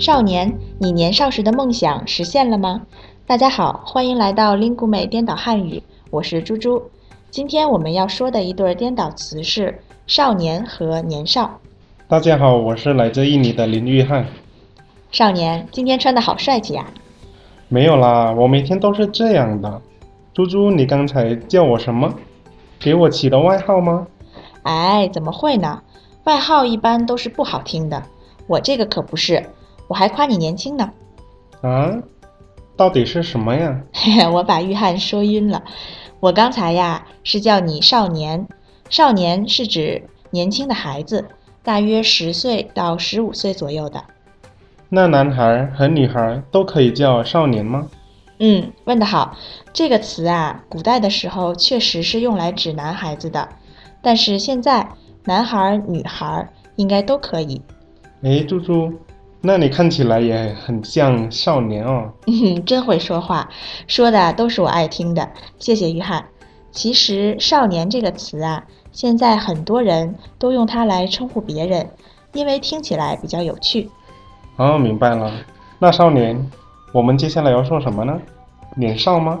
少年，你年少时的梦想实现了吗？大家好，欢迎来到 Lingu 美颠倒汉语，我是猪猪。今天我们要说的一对颠倒词是“少年”和“年少”。大家好，我是来自印尼的林玉汉。少年，今天穿的好帅气呀！没有啦，我每天都是这样的。猪猪，你刚才叫我什么？给我起的外号吗？哎，怎么会呢？外号一般都是不好听的，我这个可不是，我还夸你年轻呢。啊？到底是什么呀？我把玉汉说晕了。我刚才呀是叫你少年，少年是指年轻的孩子，大约十岁到十五岁左右的。那男孩和女孩都可以叫少年吗？嗯，问得好。这个词啊，古代的时候确实是用来指男孩子的，但是现在男孩、女孩应该都可以。哎，猪猪，那你看起来也很像少年哦。嗯，真会说话，说的都是我爱听的。谢谢约翰。其实“少年”这个词啊，现在很多人都用它来称呼别人，因为听起来比较有趣。哦，明白了。那少年，我们接下来要说什么呢？年少吗？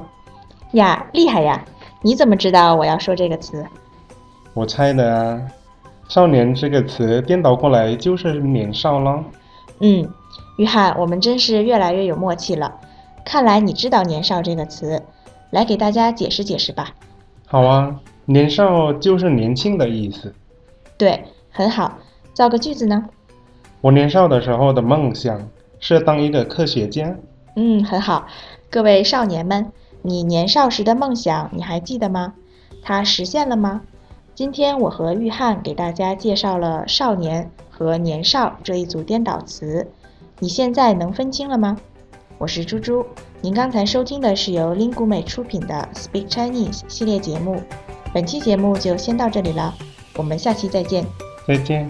呀，厉害呀！你怎么知道我要说这个词？我猜的啊。少年这个词颠倒过来就是年少了。嗯，约翰，我们真是越来越有默契了。看来你知道“年少”这个词，来给大家解释解释吧。好啊，年少就是年轻的意思。对，很好。造个句子呢？我年少的时候的梦想是当一个科学家。嗯，很好。各位少年们，你年少时的梦想你还记得吗？它实现了吗？今天我和玉汉给大家介绍了“少年”和“年少”这一组颠倒词，你现在能分清了吗？我是猪猪，您刚才收听的是由 Lingu 美出品的 Speak Chinese 系列节目，本期节目就先到这里了，我们下期再见。再见。